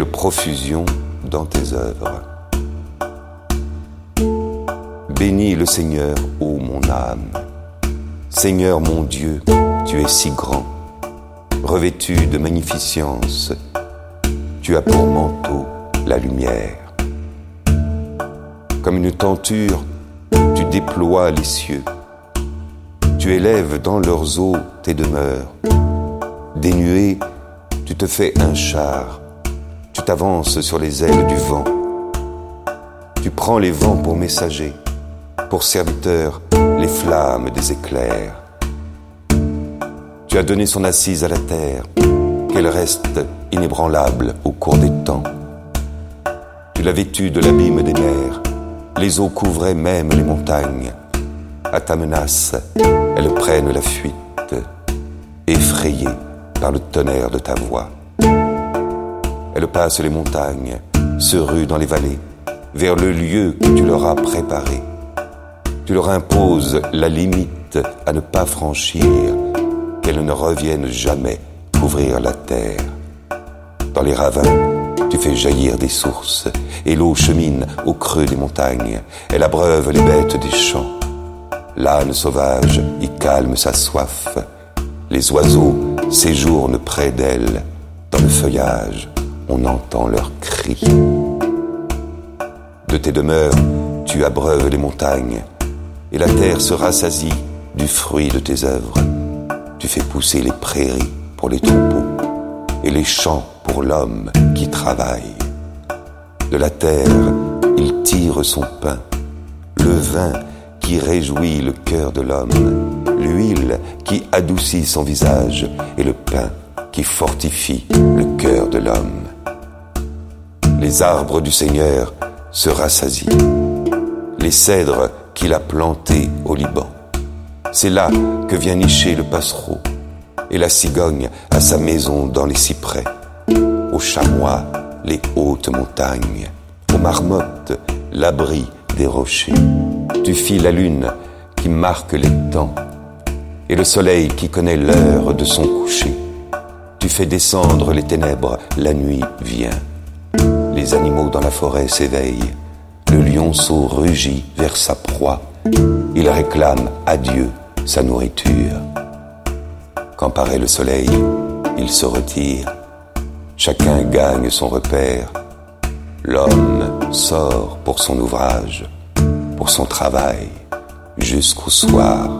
profusion dans tes œuvres. Bénis le Seigneur, ô mon âme. Seigneur mon Dieu, tu es si grand, revêtu de magnificence, tu as pour manteau la lumière. Comme une tenture, tu déploies les cieux, tu élèves dans leurs eaux tes demeures. Des nuées, tu te fais un char, tu t'avances sur les ailes du vent, tu prends les vents pour messagers pour serviteur les flammes des éclairs. Tu as donné son assise à la terre, qu'elle reste inébranlable au cours des temps. Tu l'as vêtue de l'abîme des mers, les eaux couvraient même les montagnes. À ta menace, elles prennent la fuite, effrayées par le tonnerre de ta voix. Elles passent les montagnes, se ruent dans les vallées, vers le lieu que tu leur as préparé tu leur imposes la limite à ne pas franchir, qu'elles ne reviennent jamais couvrir la terre. Dans les ravins, tu fais jaillir des sources, et l'eau chemine au creux des montagnes, elle abreuve les bêtes des champs. L'âne sauvage y calme sa soif, les oiseaux séjournent près d'elle, dans le feuillage, on entend leurs cris. De tes demeures, tu abreuves les montagnes, et la terre se rassasie du fruit de tes œuvres. Tu fais pousser les prairies pour les troupeaux et les champs pour l'homme qui travaille. De la terre, il tire son pain, le vin qui réjouit le cœur de l'homme, l'huile qui adoucit son visage et le pain qui fortifie le cœur de l'homme. Les arbres du Seigneur se rassasient. Les cèdres qu'il a planté au Liban. C'est là que vient nicher le passereau et la cigogne à sa maison dans les cyprès, aux chamois les hautes montagnes, aux marmottes l'abri des rochers. Tu fis la lune qui marque les temps et le soleil qui connaît l'heure de son coucher. Tu fais descendre les ténèbres, la nuit vient. Les animaux dans la forêt s'éveillent le lionceau rugit vers sa proie. Il réclame à Dieu sa nourriture. Quand paraît le soleil, il se retire. Chacun gagne son repère. L'homme sort pour son ouvrage, pour son travail, jusqu'au soir.